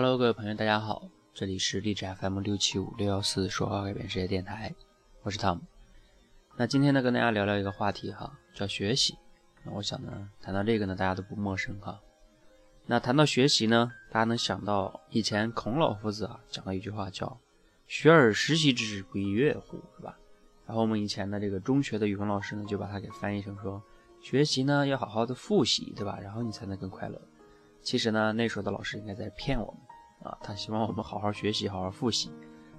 Hello，各位朋友，大家好，这里是荔枝 FM 六七五六幺四说话改变世界电台，我是 Tom。那今天呢，跟大家聊聊一个话题哈，叫学习。那我想呢，谈到这个呢，大家都不陌生哈。那谈到学习呢，大家能想到以前孔老夫子啊讲了一句话叫“学而时习之，不亦说乎”，是吧？然后我们以前的这个中学的语文老师呢，就把它给翻译成说，学习呢要好好的复习，对吧？然后你才能更快乐。其实呢，那时候的老师应该在骗我们啊，他希望我们好好学习，好好复习。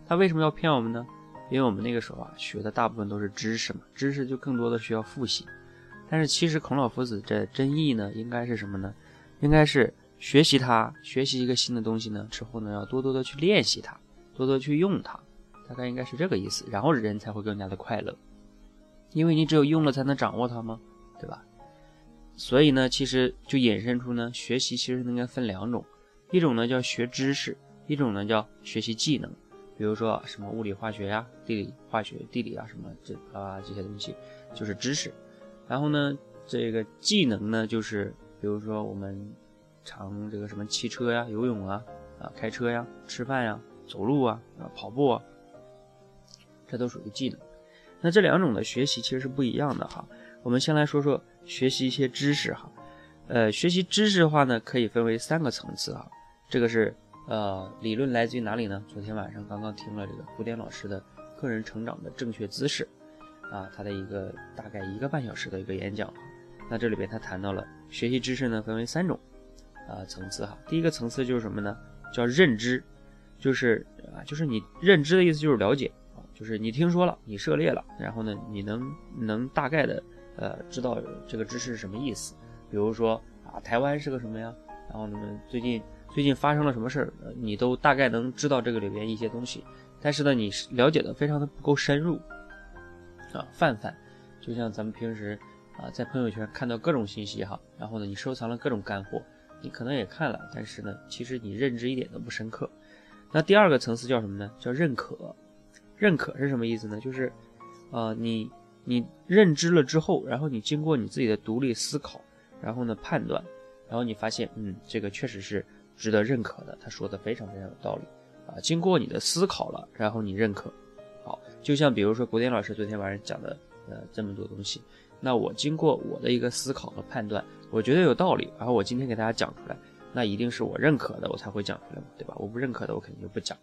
他为什么要骗我们呢？因为我们那个时候啊，学的大部分都是知识嘛，知识就更多的需要复习。但是其实孔老夫子这真意呢，应该是什么呢？应该是。学习它，学习一个新的东西呢，之后呢，要多多的去练习它，多多去用它，大概应该是这个意思。然后人才会更加的快乐，因为你只有用了才能掌握它吗？对吧？所以呢，其实就引申出呢，学习其实应该分两种，一种呢叫学知识，一种呢叫学习技能。比如说什么物理、化学呀、地理、化学、地理啊什么这啊这些东西就是知识。然后呢，这个技能呢，就是比如说我们。常这个什么骑车呀、游泳啊、啊开车呀、吃饭呀、走路啊、啊跑步啊，这都属于技能。那这两种的学习其实是不一样的哈。我们先来说说学习一些知识哈。呃，学习知识的话呢，可以分为三个层次哈。这个是呃理论来自于哪里呢？昨天晚上刚刚听了这个古典老师的个人成长的正确姿势啊，他的一个大概一个半小时的一个演讲。那这里边他谈到了学习知识呢，分为三种。啊，层次哈，第一个层次就是什么呢？叫认知，就是啊，就是你认知的意思就是了解啊，就是你听说了，你涉猎了，然后呢，你能能大概的呃知道这个知识是什么意思。比如说啊，台湾是个什么呀？然后呢，最近最近发生了什么事儿，你都大概能知道这个里边一些东西。但是呢，你了解的非常的不够深入啊，泛泛，就像咱们平时啊在朋友圈看到各种信息哈，然后呢，你收藏了各种干货。你可能也看了，但是呢，其实你认知一点都不深刻。那第二个层次叫什么呢？叫认可。认可是什么意思呢？就是，呃，你你认知了之后，然后你经过你自己的独立思考，然后呢判断，然后你发现，嗯，这个确实是值得认可的。他说的非常非常有道理啊。经过你的思考了，然后你认可。好，就像比如说古典老师昨天晚上讲的，呃，这么多东西。那我经过我的一个思考和判断，我觉得有道理，然后我今天给大家讲出来，那一定是我认可的，我才会讲出来嘛，对吧？我不认可的，我肯定就不讲。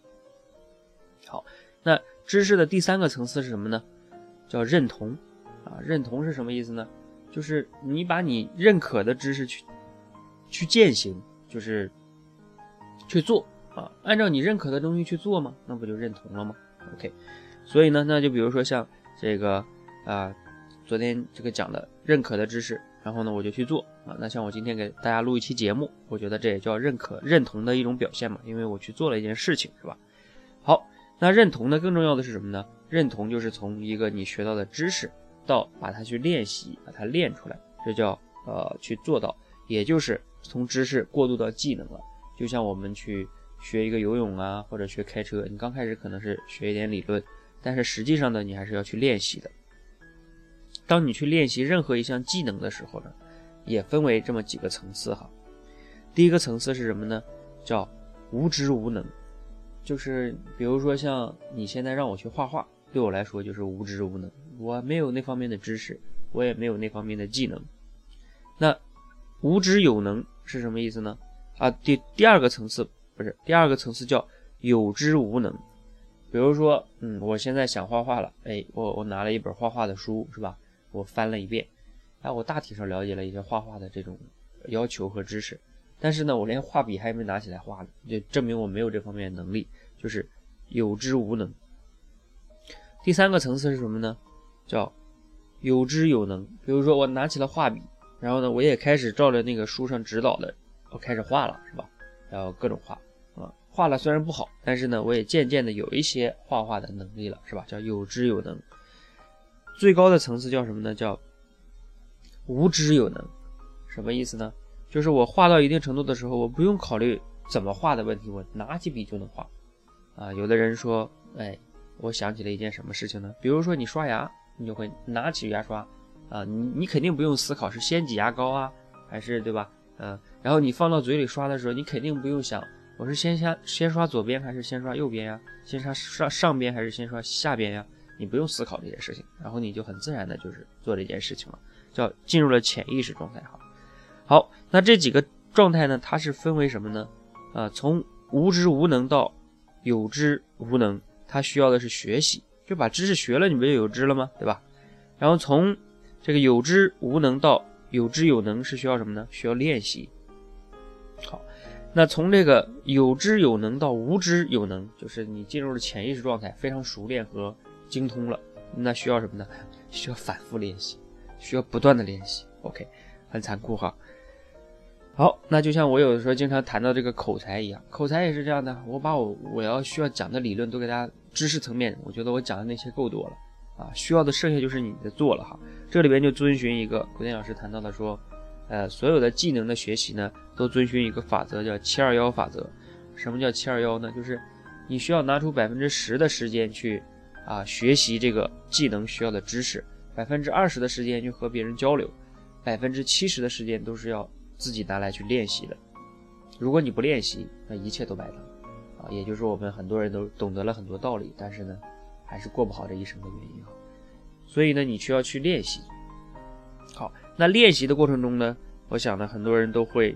好，那知识的第三个层次是什么呢？叫认同啊，认同是什么意思呢？就是你把你认可的知识去去践行，就是去做啊，按照你认可的东西去做吗？那不就认同了吗？OK，所以呢，那就比如说像这个啊。昨天这个讲的认可的知识，然后呢我就去做啊。那像我今天给大家录一期节目，我觉得这也叫认可、认同的一种表现嘛，因为我去做了一件事情，是吧？好，那认同呢，更重要的是什么呢？认同就是从一个你学到的知识，到把它去练习，把它练出来，这叫呃去做到，也就是从知识过渡到技能了。就像我们去学一个游泳啊，或者学开车，你刚开始可能是学一点理论，但是实际上呢，你还是要去练习的。当你去练习任何一项技能的时候呢，也分为这么几个层次哈。第一个层次是什么呢？叫无知无能，就是比如说像你现在让我去画画，对我来说就是无知无能，我没有那方面的知识，我也没有那方面的技能。那无知有能是什么意思呢？啊，第第二个层次不是第二个层次叫有知无能。比如说，嗯，我现在想画画了，哎，我我拿了一本画画的书，是吧？我翻了一遍，哎，我大体上了解了一些画画的这种要求和知识，但是呢，我连画笔还没拿起来画呢，就证明我没有这方面能力，就是有知无能。第三个层次是什么呢？叫有知有能。比如说，我拿起了画笔，然后呢，我也开始照着那个书上指导的，开始画了，是吧？然后各种画啊，画了虽然不好，但是呢，我也渐渐的有一些画画的能力了，是吧？叫有知有能。最高的层次叫什么呢？叫无知有能，什么意思呢？就是我画到一定程度的时候，我不用考虑怎么画的问题，我拿起笔就能画。啊，有的人说，哎，我想起了一件什么事情呢？比如说你刷牙，你就会拿起牙刷，啊，你你肯定不用思考是先挤牙膏啊，还是对吧？嗯，然后你放到嘴里刷的时候，你肯定不用想我是先下先刷左边还是先刷右边呀？先刷上上边还是先刷下边呀？你不用思考这些事情，然后你就很自然的就是做这件事情了，叫进入了潜意识状态哈。好，那这几个状态呢，它是分为什么呢？啊，从无知无能到有知无能，它需要的是学习，就把知识学了，你不就有知了吗？对吧？然后从这个有知无能到有知有能是需要什么呢？需要练习。好，那从这个有知有能到无知有能，就是你进入了潜意识状态，非常熟练和精通了，那需要什么呢？需要反复练习，需要不断的练习。OK，很残酷哈。好，那就像我有的时候经常谈到这个口才一样，口才也是这样的。我把我我要需要讲的理论都给大家知识层面，我觉得我讲的那些够多了啊，需要的剩下就是你的做了哈。这里边就遵循一个古典老师谈到的说，呃，所有的技能的学习呢，都遵循一个法则，叫七二幺法则。什么叫七二幺呢？就是你需要拿出百分之十的时间去啊学习这个技能需要的知识，百分之二十的时间去和别人交流，百分之七十的时间都是要。自己拿来去练习的，如果你不练习，那一切都白搭啊！也就是我们很多人都懂得了很多道理，但是呢，还是过不好这一生的原因啊。所以呢，你需要去练习。好，那练习的过程中呢，我想呢，很多人都会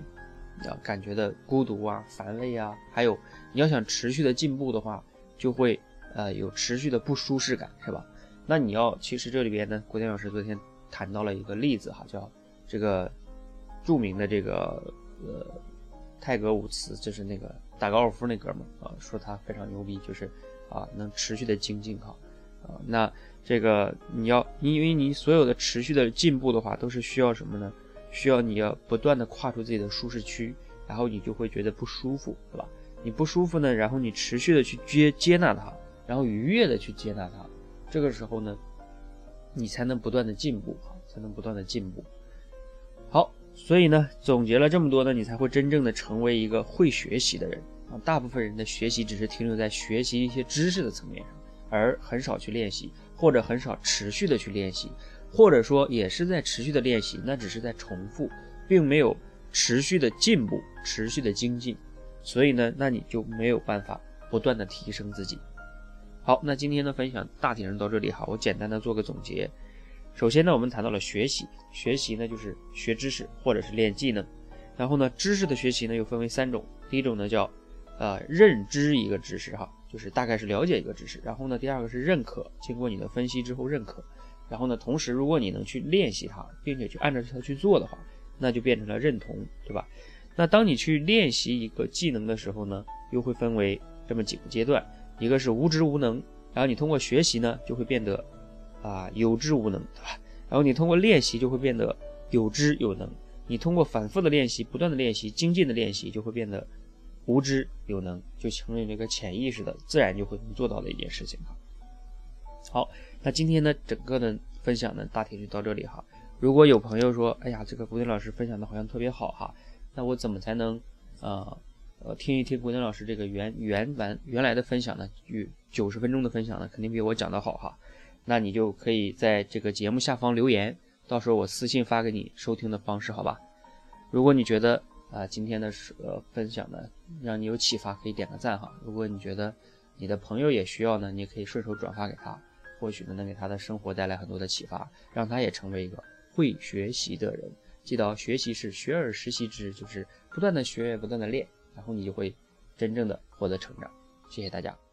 啊感觉的孤独啊、乏味啊，还有你要想持续的进步的话，就会呃有持续的不舒适感，是吧？那你要其实这里边呢，郭天老师昨天谈到了一个例子哈，叫这个。著名的这个呃泰格伍茨，就是那个打高尔夫那哥们儿啊，说他非常牛逼，就是啊能持续的精进哈啊。那这个你要，因为你所有的持续的进步的话，都是需要什么呢？需要你要不断的跨出自己的舒适区，然后你就会觉得不舒服，对吧？你不舒服呢，然后你持续的去接接纳它，然后愉悦的去接纳它，这个时候呢，你才能不断的进步啊，才能不断的进步。好。所以呢，总结了这么多呢，你才会真正的成为一个会学习的人啊。大部分人的学习只是停留在学习一些知识的层面上，而很少去练习，或者很少持续的去练习，或者说也是在持续的练习，那只是在重复，并没有持续的进步、持续的精进。所以呢，那你就没有办法不断的提升自己。好，那今天的分享大体上到这里哈，我简单的做个总结。首先呢，我们谈到了学习，学习呢就是学知识或者是练技能。然后呢，知识的学习呢又分为三种，第一种呢叫呃认知一个知识哈，就是大概是了解一个知识。然后呢，第二个是认可，经过你的分析之后认可。然后呢，同时如果你能去练习它，并且去按照它去做的话，那就变成了认同，对吧？那当你去练习一个技能的时候呢，又会分为这么几个阶段，一个是无知无能，然后你通过学习呢就会变得。啊，有知无能，对吧？然后你通过练习就会变得有知有能，你通过反复的练习、不断的练习、精进的练习，就会变得无知有能，就成为那个潜意识的，自然就会能做到的一件事情哈。好，那今天呢，整个的分享呢，大体就到这里哈。如果有朋友说，哎呀，这个古典老师分享的好像特别好哈，那我怎么才能呃呃听一听古典老师这个原原版原来的分享呢？与九十分钟的分享呢，肯定比我讲的好哈。那你就可以在这个节目下方留言，到时候我私信发给你收听的方式，好吧？如果你觉得啊今天的呃分享呢让你有启发，可以点个赞哈。如果你觉得你的朋友也需要呢，你也可以顺手转发给他，或许呢能给他的生活带来很多的启发，让他也成为一个会学习的人。记得学习是学而时习之，就是不断的学，不断的练，然后你就会真正的获得成长。谢谢大家。